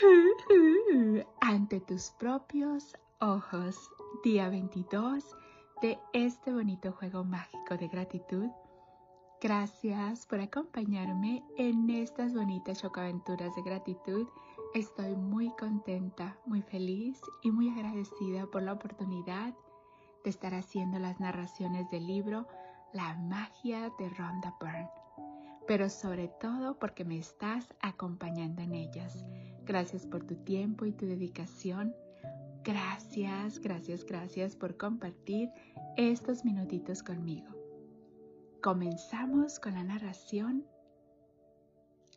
ante tus propios ojos. Día 22 de este bonito juego mágico de gratitud. Gracias por acompañarme en estas bonitas chocaventuras de gratitud. Estoy muy contenta, muy feliz y muy agradecida por la oportunidad de estar haciendo las narraciones del libro La magia de Rhonda Byrne pero sobre todo porque me estás acompañando en ellas. Gracias por tu tiempo y tu dedicación. Gracias, gracias, gracias por compartir estos minutitos conmigo. Comenzamos con la narración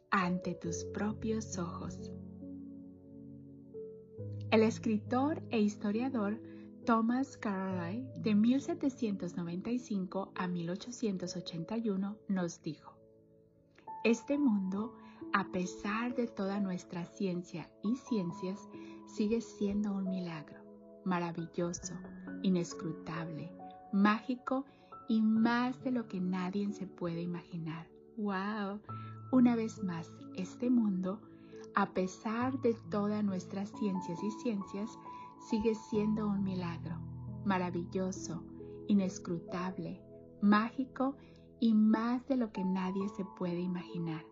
ante tus propios ojos. El escritor e historiador Thomas Carlyle de 1795 a 1881 nos dijo, este mundo, a pesar de toda nuestra ciencia y ciencias, sigue siendo un milagro, maravilloso, inescrutable, mágico y más de lo que nadie se puede imaginar. ¡Wow! Una vez más, este mundo, a pesar de todas nuestras ciencias y ciencias, sigue siendo un milagro, maravilloso, inescrutable, mágico y más de lo que nadie se puede imaginar.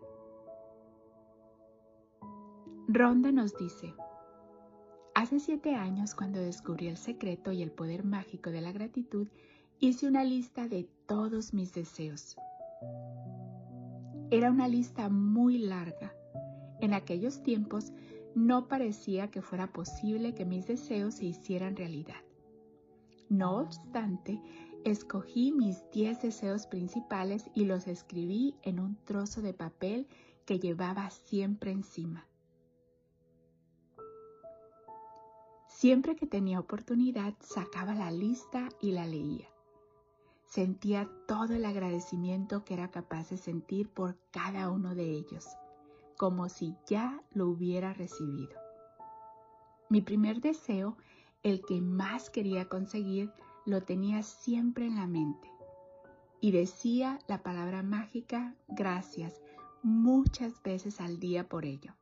Ronda nos dice, hace siete años cuando descubrí el secreto y el poder mágico de la gratitud, hice una lista de todos mis deseos. Era una lista muy larga. En aquellos tiempos no parecía que fuera posible que mis deseos se hicieran realidad. No obstante, Escogí mis 10 deseos principales y los escribí en un trozo de papel que llevaba siempre encima. Siempre que tenía oportunidad sacaba la lista y la leía. Sentía todo el agradecimiento que era capaz de sentir por cada uno de ellos, como si ya lo hubiera recibido. Mi primer deseo, el que más quería conseguir, lo tenía siempre en la mente y decía la palabra mágica gracias muchas veces al día por ello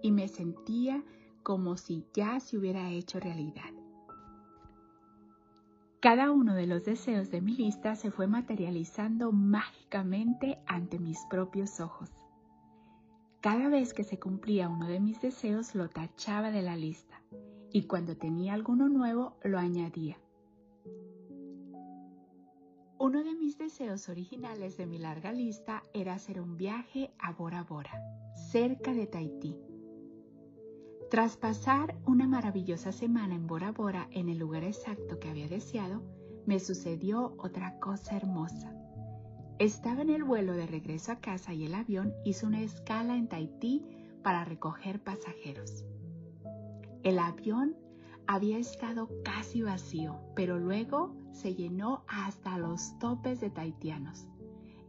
y me sentía como si ya se hubiera hecho realidad. Cada uno de los deseos de mi lista se fue materializando mágicamente ante mis propios ojos. Cada vez que se cumplía uno de mis deseos lo tachaba de la lista y cuando tenía alguno nuevo lo añadía. Uno de mis deseos originales de mi larga lista era hacer un viaje a Bora Bora, cerca de Tahití. Tras pasar una maravillosa semana en Bora Bora en el lugar exacto que había deseado, me sucedió otra cosa hermosa. Estaba en el vuelo de regreso a casa y el avión hizo una escala en Tahití para recoger pasajeros. El avión había estado casi vacío, pero luego se llenó hasta los topes de taitianos.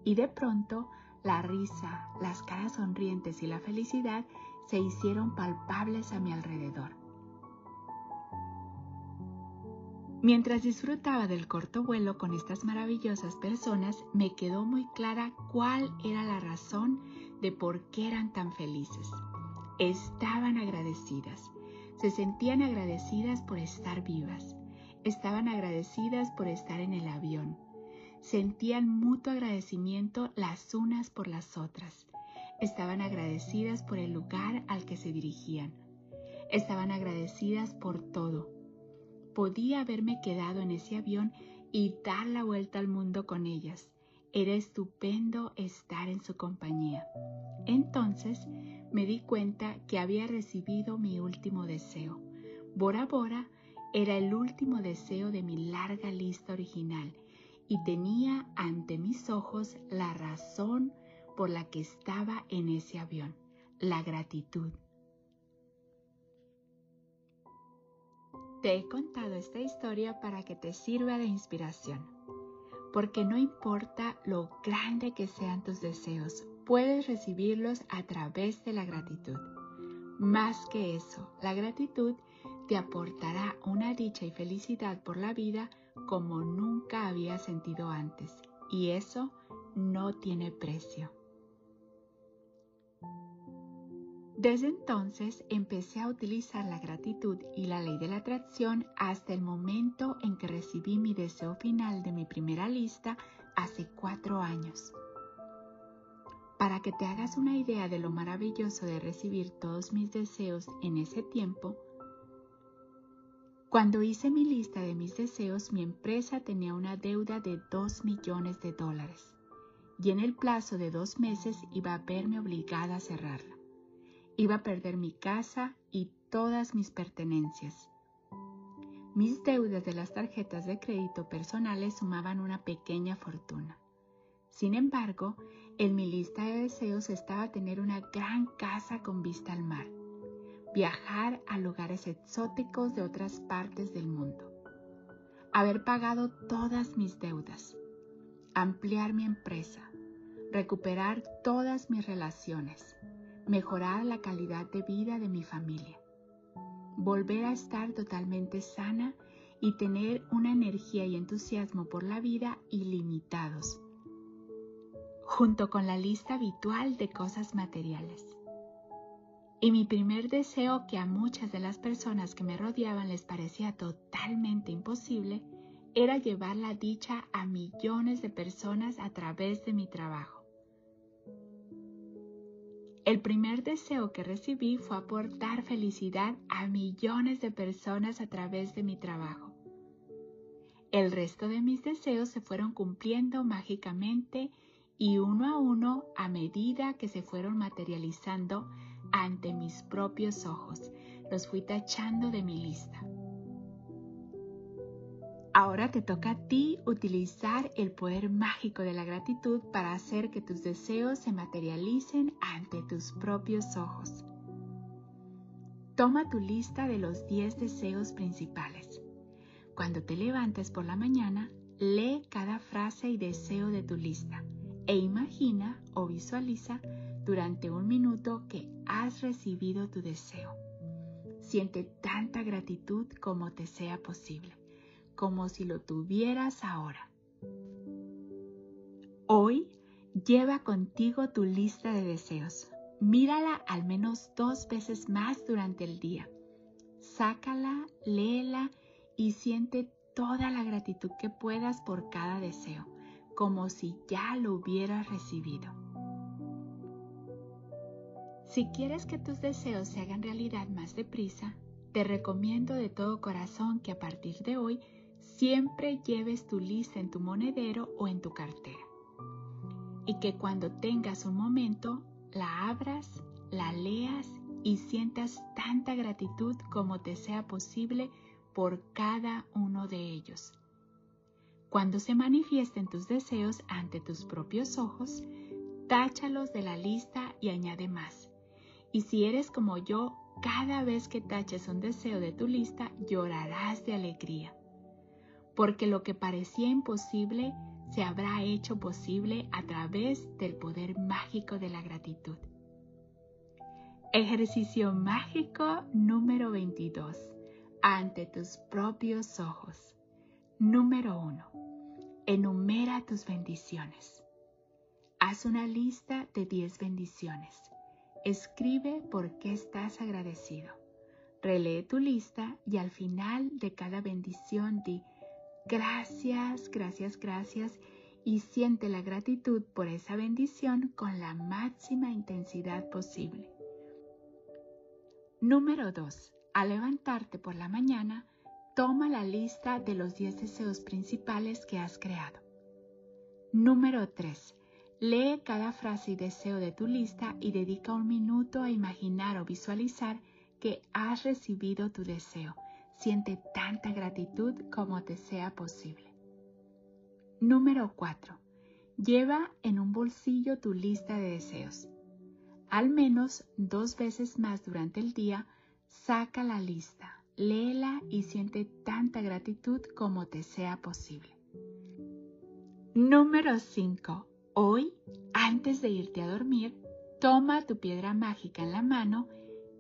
Y de pronto la risa, las caras sonrientes y la felicidad se hicieron palpables a mi alrededor. Mientras disfrutaba del corto vuelo con estas maravillosas personas, me quedó muy clara cuál era la razón de por qué eran tan felices. Estaban agradecidas, se sentían agradecidas por estar vivas, estaban agradecidas por estar en el avión. Sentían mutuo agradecimiento las unas por las otras. Estaban agradecidas por el lugar al que se dirigían. Estaban agradecidas por todo. Podía haberme quedado en ese avión y dar la vuelta al mundo con ellas. Era estupendo estar en su compañía. Entonces me di cuenta que había recibido mi último deseo. Bora Bora era el último deseo de mi larga lista original y tenía ante mis ojos la razón por la que estaba en ese avión, la gratitud. Te he contado esta historia para que te sirva de inspiración, porque no importa lo grande que sean tus deseos, puedes recibirlos a través de la gratitud. Más que eso, la gratitud te aportará una dicha y felicidad por la vida como nunca había sentido antes. Y eso no tiene precio. Desde entonces empecé a utilizar la gratitud y la ley de la atracción hasta el momento en que recibí mi deseo final de mi primera lista hace cuatro años. Para que te hagas una idea de lo maravilloso de recibir todos mis deseos en ese tiempo, cuando hice mi lista de mis deseos, mi empresa tenía una deuda de 2 millones de dólares y en el plazo de dos meses iba a verme obligada a cerrarla. Iba a perder mi casa y todas mis pertenencias. Mis deudas de las tarjetas de crédito personales sumaban una pequeña fortuna. Sin embargo, en mi lista de deseos estaba tener una gran casa con vista al mar, viajar a lugares exóticos de otras partes del mundo, haber pagado todas mis deudas, ampliar mi empresa, recuperar todas mis relaciones, mejorar la calidad de vida de mi familia, volver a estar totalmente sana y tener una energía y entusiasmo por la vida ilimitados, junto con la lista habitual de cosas materiales. Y mi primer deseo que a muchas de las personas que me rodeaban les parecía totalmente imposible era llevar la dicha a millones de personas a través de mi trabajo. El primer deseo que recibí fue aportar felicidad a millones de personas a través de mi trabajo. El resto de mis deseos se fueron cumpliendo mágicamente y uno a uno a medida que se fueron materializando ante mis propios ojos. Los fui tachando de mi lista. Ahora te toca a ti utilizar el poder mágico de la gratitud para hacer que tus deseos se materialicen ante tus propios ojos. Toma tu lista de los 10 deseos principales. Cuando te levantes por la mañana, lee cada frase y deseo de tu lista e imagina o visualiza durante un minuto que has recibido tu deseo. Siente tanta gratitud como te sea posible como si lo tuvieras ahora. Hoy lleva contigo tu lista de deseos. Mírala al menos dos veces más durante el día. Sácala, léela y siente toda la gratitud que puedas por cada deseo, como si ya lo hubieras recibido. Si quieres que tus deseos se hagan realidad más deprisa, te recomiendo de todo corazón que a partir de hoy siempre lleves tu lista en tu monedero o en tu cartera. Y que cuando tengas un momento, la abras, la leas y sientas tanta gratitud como te sea posible por cada uno de ellos. Cuando se manifiesten tus deseos ante tus propios ojos, táchalos de la lista y añade más. Y si eres como yo, cada vez que taches un deseo de tu lista, llorarás de alegría porque lo que parecía imposible se habrá hecho posible a través del poder mágico de la gratitud. Ejercicio mágico número 22. Ante tus propios ojos. Número 1. Enumera tus bendiciones. Haz una lista de 10 bendiciones. Escribe por qué estás agradecido. Relee tu lista y al final de cada bendición di Gracias, gracias, gracias y siente la gratitud por esa bendición con la máxima intensidad posible. Número 2. Al levantarte por la mañana, toma la lista de los 10 deseos principales que has creado. Número 3. Lee cada frase y deseo de tu lista y dedica un minuto a imaginar o visualizar que has recibido tu deseo Siente tanta gratitud como te sea posible. Número 4. Lleva en un bolsillo tu lista de deseos. Al menos dos veces más durante el día, saca la lista, léela y siente tanta gratitud como te sea posible. Número 5. Hoy, antes de irte a dormir, toma tu piedra mágica en la mano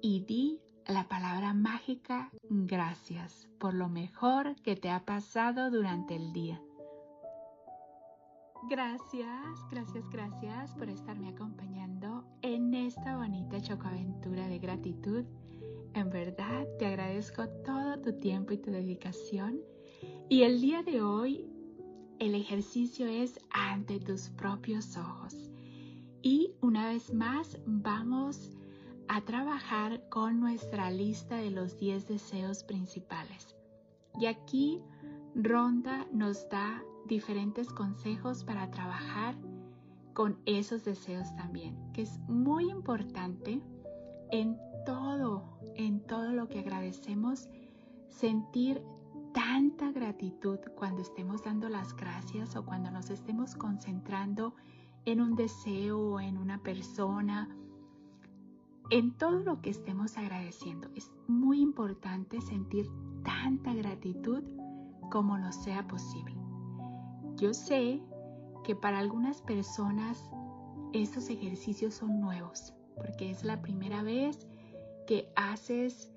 y di la palabra mágica gracias por lo mejor que te ha pasado durante el día. Gracias, gracias, gracias por estarme acompañando en esta bonita chocoaventura de gratitud. En verdad te agradezco todo tu tiempo y tu dedicación. Y el día de hoy el ejercicio es ante tus propios ojos. Y una vez más vamos a trabajar con nuestra lista de los 10 deseos principales. Y aquí Ronda nos da diferentes consejos para trabajar con esos deseos también, que es muy importante en todo, en todo lo que agradecemos, sentir tanta gratitud cuando estemos dando las gracias o cuando nos estemos concentrando en un deseo o en una persona en todo lo que estemos agradeciendo. Es muy importante sentir tanta gratitud como nos sea posible. Yo sé que para algunas personas estos ejercicios son nuevos, porque es la primera vez que haces,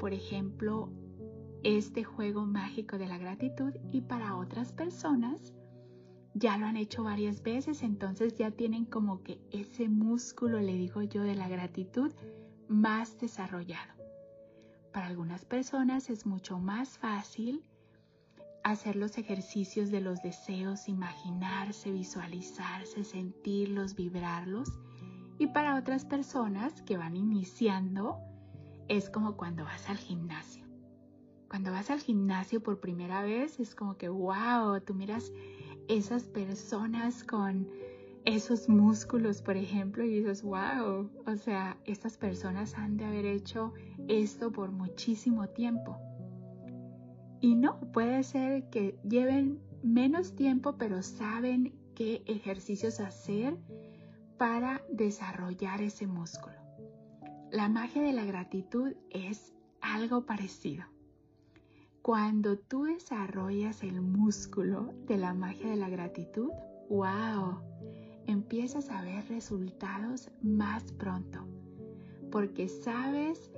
por ejemplo, este juego mágico de la gratitud y para otras personas ya lo han hecho varias veces, entonces ya tienen como que ese músculo, le digo yo, de la gratitud más desarrollado. Para algunas personas es mucho más fácil hacer los ejercicios de los deseos, imaginarse, visualizarse, sentirlos, vibrarlos. Y para otras personas que van iniciando, es como cuando vas al gimnasio. Cuando vas al gimnasio por primera vez, es como que, wow, tú miras esas personas con esos músculos, por ejemplo, y dices, wow, o sea, estas personas han de haber hecho esto por muchísimo tiempo. Y no, puede ser que lleven menos tiempo, pero saben qué ejercicios hacer para desarrollar ese músculo. La magia de la gratitud es algo parecido. Cuando tú desarrollas el músculo de la magia de la gratitud, wow, empiezas a ver resultados más pronto, porque sabes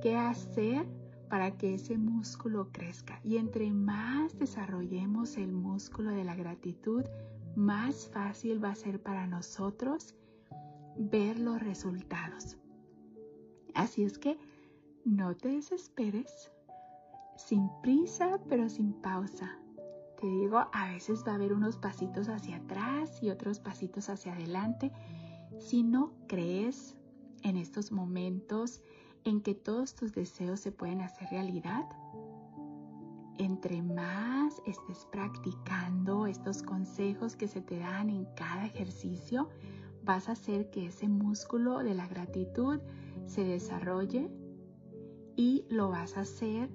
qué hacer para que ese músculo crezca. Y entre más desarrollemos el músculo de la gratitud, más fácil va a ser para nosotros ver los resultados. Así es que no te desesperes, sin prisa pero sin pausa. Te digo, a veces va a haber unos pasitos hacia atrás y otros pasitos hacia adelante. Si no crees en estos momentos en que todos tus deseos se pueden hacer realidad, entre más estés practicando estos consejos que se te dan en cada ejercicio, vas a hacer que ese músculo de la gratitud se desarrolle y lo vas a hacer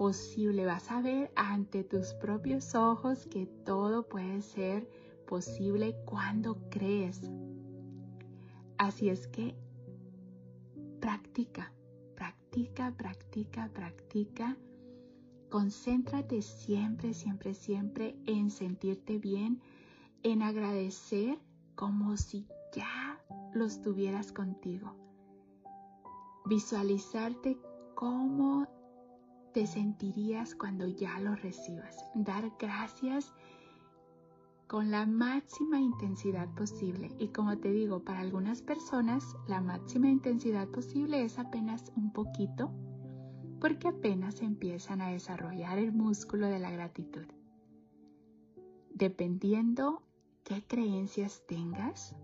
posible. Vas a ver ante tus propios ojos que todo puede ser posible cuando crees. Así es que practica, practica, practica, practica. Concéntrate siempre, siempre, siempre en sentirte bien, en agradecer como si ya los tuvieras contigo. Visualizarte cómo te sentirías cuando ya lo recibas. Dar gracias con la máxima intensidad posible. Y como te digo, para algunas personas la máxima intensidad posible es apenas un poquito porque apenas empiezan a desarrollar el músculo de la gratitud. Dependiendo qué creencias tengas,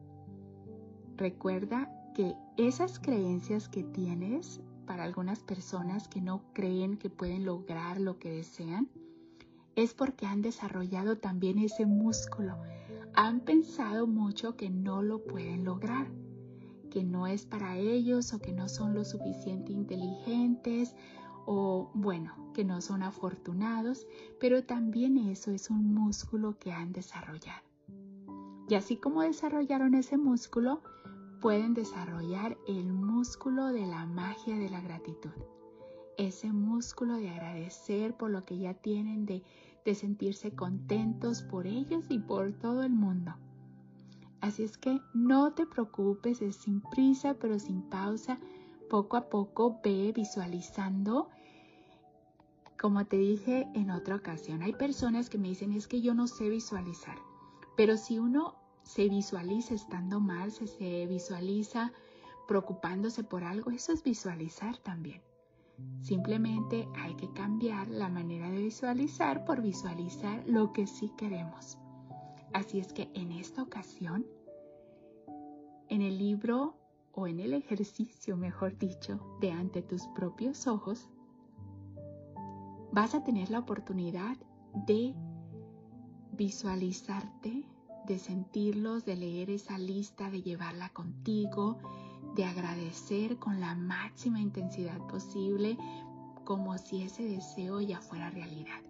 recuerda que esas creencias que tienes para algunas personas que no creen que pueden lograr lo que desean, es porque han desarrollado también ese músculo. Han pensado mucho que no lo pueden lograr, que no es para ellos o que no son lo suficiente inteligentes o bueno, que no son afortunados, pero también eso es un músculo que han desarrollado. Y así como desarrollaron ese músculo, pueden desarrollar el músculo de la magia de la gratitud. Ese músculo de agradecer por lo que ya tienen, de, sentirse contentos por ellos y por todo el mundo. Así es que no te preocupes, es sin prisa pero sin pausa. Poco a poco ve visualizando. Como te dije en otra ocasión, hay personas que me dicen es que yo no sé visualizar. Pero si uno se visualiza estando mal, se, se visualiza preocupándose por algo, eso es visualizar también. Simplemente hay que cambiar la manera de visualizar por visualizar lo que sí queremos. Así es que en esta ocasión, en el libro o en el ejercicio, mejor dicho, de ante tus propios ojos, vas a tener la oportunidad de visualizarte, de sentirlos, de leer esa lista, de llevarla contigo, de agradecer con la máxima intensidad posible, como si ese deseo ya fuera realidad.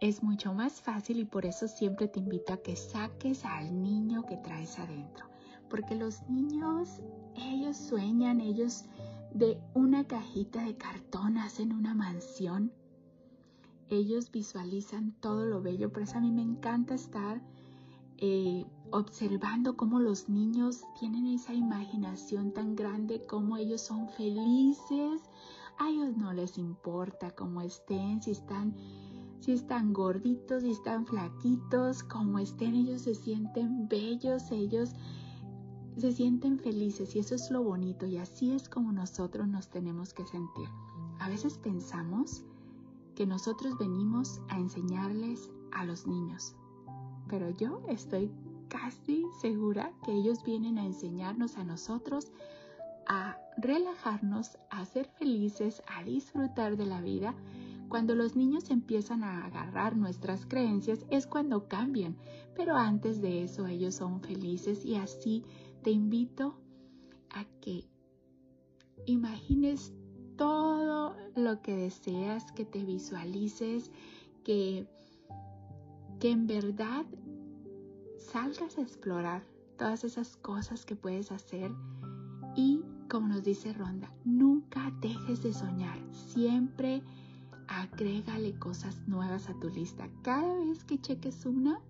Es mucho más fácil y por eso siempre te invito a que saques al niño que traes adentro. Porque los niños, ellos sueñan, ellos de una cajita de cartón hacen una mansión. Ellos visualizan todo lo bello, por eso a mí me encanta estar eh, observando cómo los niños tienen esa imaginación tan grande, cómo ellos son felices. A ellos no les importa cómo estén, si están, si están gorditos, si están flaquitos, cómo estén, ellos se sienten bellos, ellos se sienten felices y eso es lo bonito y así es como nosotros nos tenemos que sentir. A veces pensamos que nosotros venimos a enseñarles a los niños, pero yo estoy casi segura que ellos vienen a enseñarnos a nosotros a relajarnos, a ser felices, a disfrutar de la vida. Cuando los niños empiezan a agarrar nuestras creencias es cuando cambian, pero antes de eso ellos son felices y así te invito a que imagines todo lo que deseas, que te visualices, que, que en verdad salgas a explorar todas esas cosas que puedes hacer y como nos dice Ronda, nunca dejes de soñar, siempre agrégale cosas nuevas a tu lista. Cada vez que cheques una,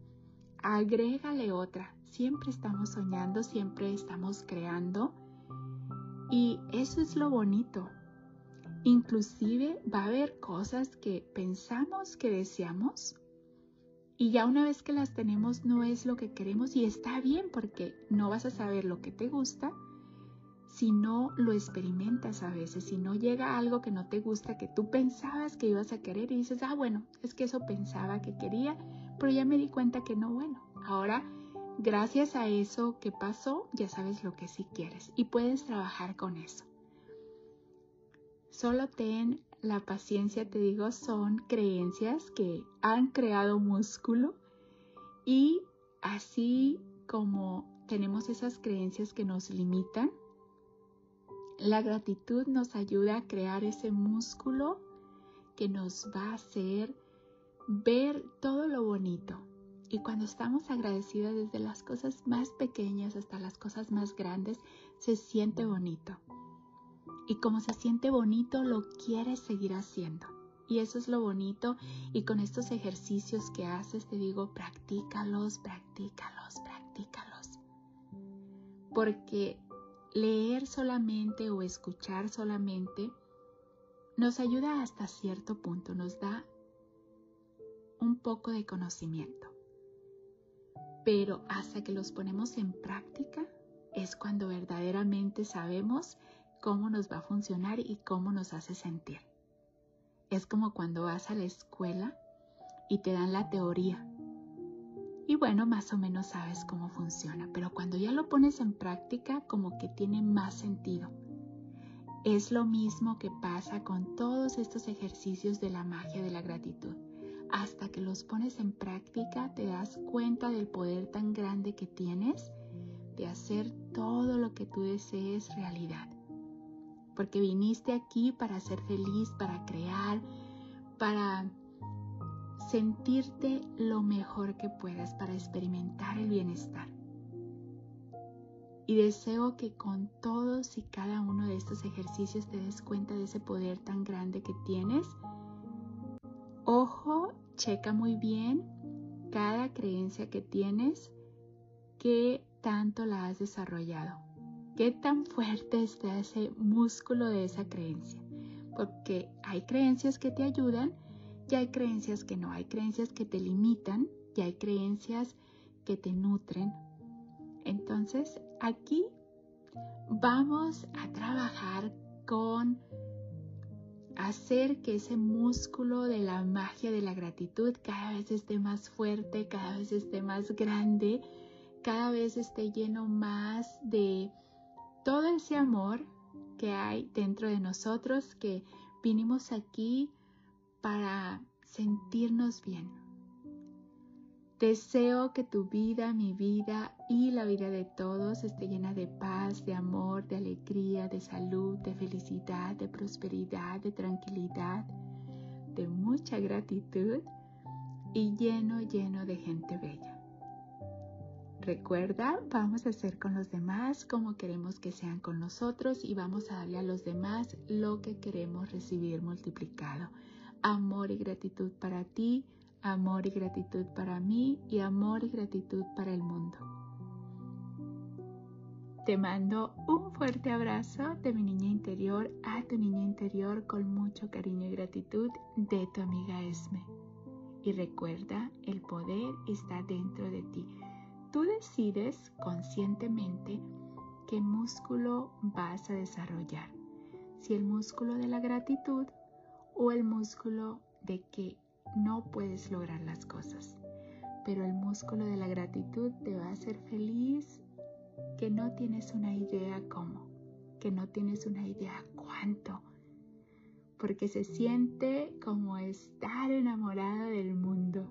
agrégale otra. Siempre estamos soñando, siempre estamos creando y eso es lo bonito. Inclusive va a haber cosas que pensamos que deseamos y ya una vez que las tenemos no es lo que queremos y está bien porque no vas a saber lo que te gusta si no lo experimentas a veces, si no llega algo que no te gusta, que tú pensabas que ibas a querer y dices, ah, bueno, es que eso pensaba que quería, pero ya me di cuenta que no, bueno, ahora gracias a eso que pasó, ya sabes lo que sí quieres y puedes trabajar con eso. Solo ten la paciencia, te digo, son creencias que han creado músculo y así como tenemos esas creencias que nos limitan, la gratitud nos ayuda a crear ese músculo que nos va a hacer ver todo lo bonito. Y cuando estamos agradecidos desde las cosas más pequeñas hasta las cosas más grandes, se siente bonito y como se siente bonito, lo quieres seguir haciendo. Y eso es lo bonito. Y con estos ejercicios que haces, te digo, practícalos, practícalos, practícalos. Porque leer solamente o escuchar solamente nos ayuda hasta cierto punto, nos da un poco de conocimiento. Pero hasta que los ponemos en práctica es cuando verdaderamente sabemos cómo nos va a funcionar y cómo nos hace sentir. Es como cuando vas a la escuela y te dan la teoría. Y bueno, más o menos sabes cómo funciona, pero cuando ya lo pones en práctica, como que tiene más sentido. Es lo mismo que pasa con todos estos ejercicios de la magia de la gratitud. Hasta que los pones en práctica, te das cuenta del poder tan grande que tienes de hacer todo lo que tú desees realidad porque viniste aquí para ser feliz, para crear, para sentirte lo mejor que puedas, para experimentar el bienestar. Y deseo que con todos y cada uno de estos ejercicios te des cuenta de ese poder tan grande que tienes. Ojo, checa muy bien cada creencia que tienes, qué tanto la has desarrollado qué tan fuerte está ese músculo de esa creencia. Porque hay creencias que te ayudan y hay creencias que no. Hay creencias que te limitan y hay creencias que te nutren. Entonces, aquí vamos a trabajar con hacer que ese músculo de la magia de la gratitud cada vez esté más fuerte, cada vez esté más grande, cada vez esté lleno más de todo ese amor que hay dentro de nosotros, que vinimos aquí para sentirnos bien. Deseo que tu vida, mi vida y la vida de todos esté llena de paz, de amor, de alegría, de salud, de felicidad, de prosperidad, de tranquilidad, de mucha gratitud y lleno, lleno de gente bella. Recuerda, vamos a hacer con los demás como queremos que sean con nosotros y vamos a darle a los demás lo que queremos recibir multiplicado. Amor y gratitud para ti, amor y gratitud para mí y amor y gratitud para el mundo. Te mando un fuerte abrazo de mi niña interior a tu niña interior con mucho cariño y gratitud de tu amiga Esme. Y recuerda, el poder está dentro de ti. Tú decides conscientemente qué músculo vas a desarrollar. Si el músculo de la gratitud o el músculo de que no puedes lograr las cosas. Pero el músculo de la gratitud te va a hacer feliz que no tienes una idea cómo, que no tienes una idea cuánto, porque se siente como estar enamorado del mundo.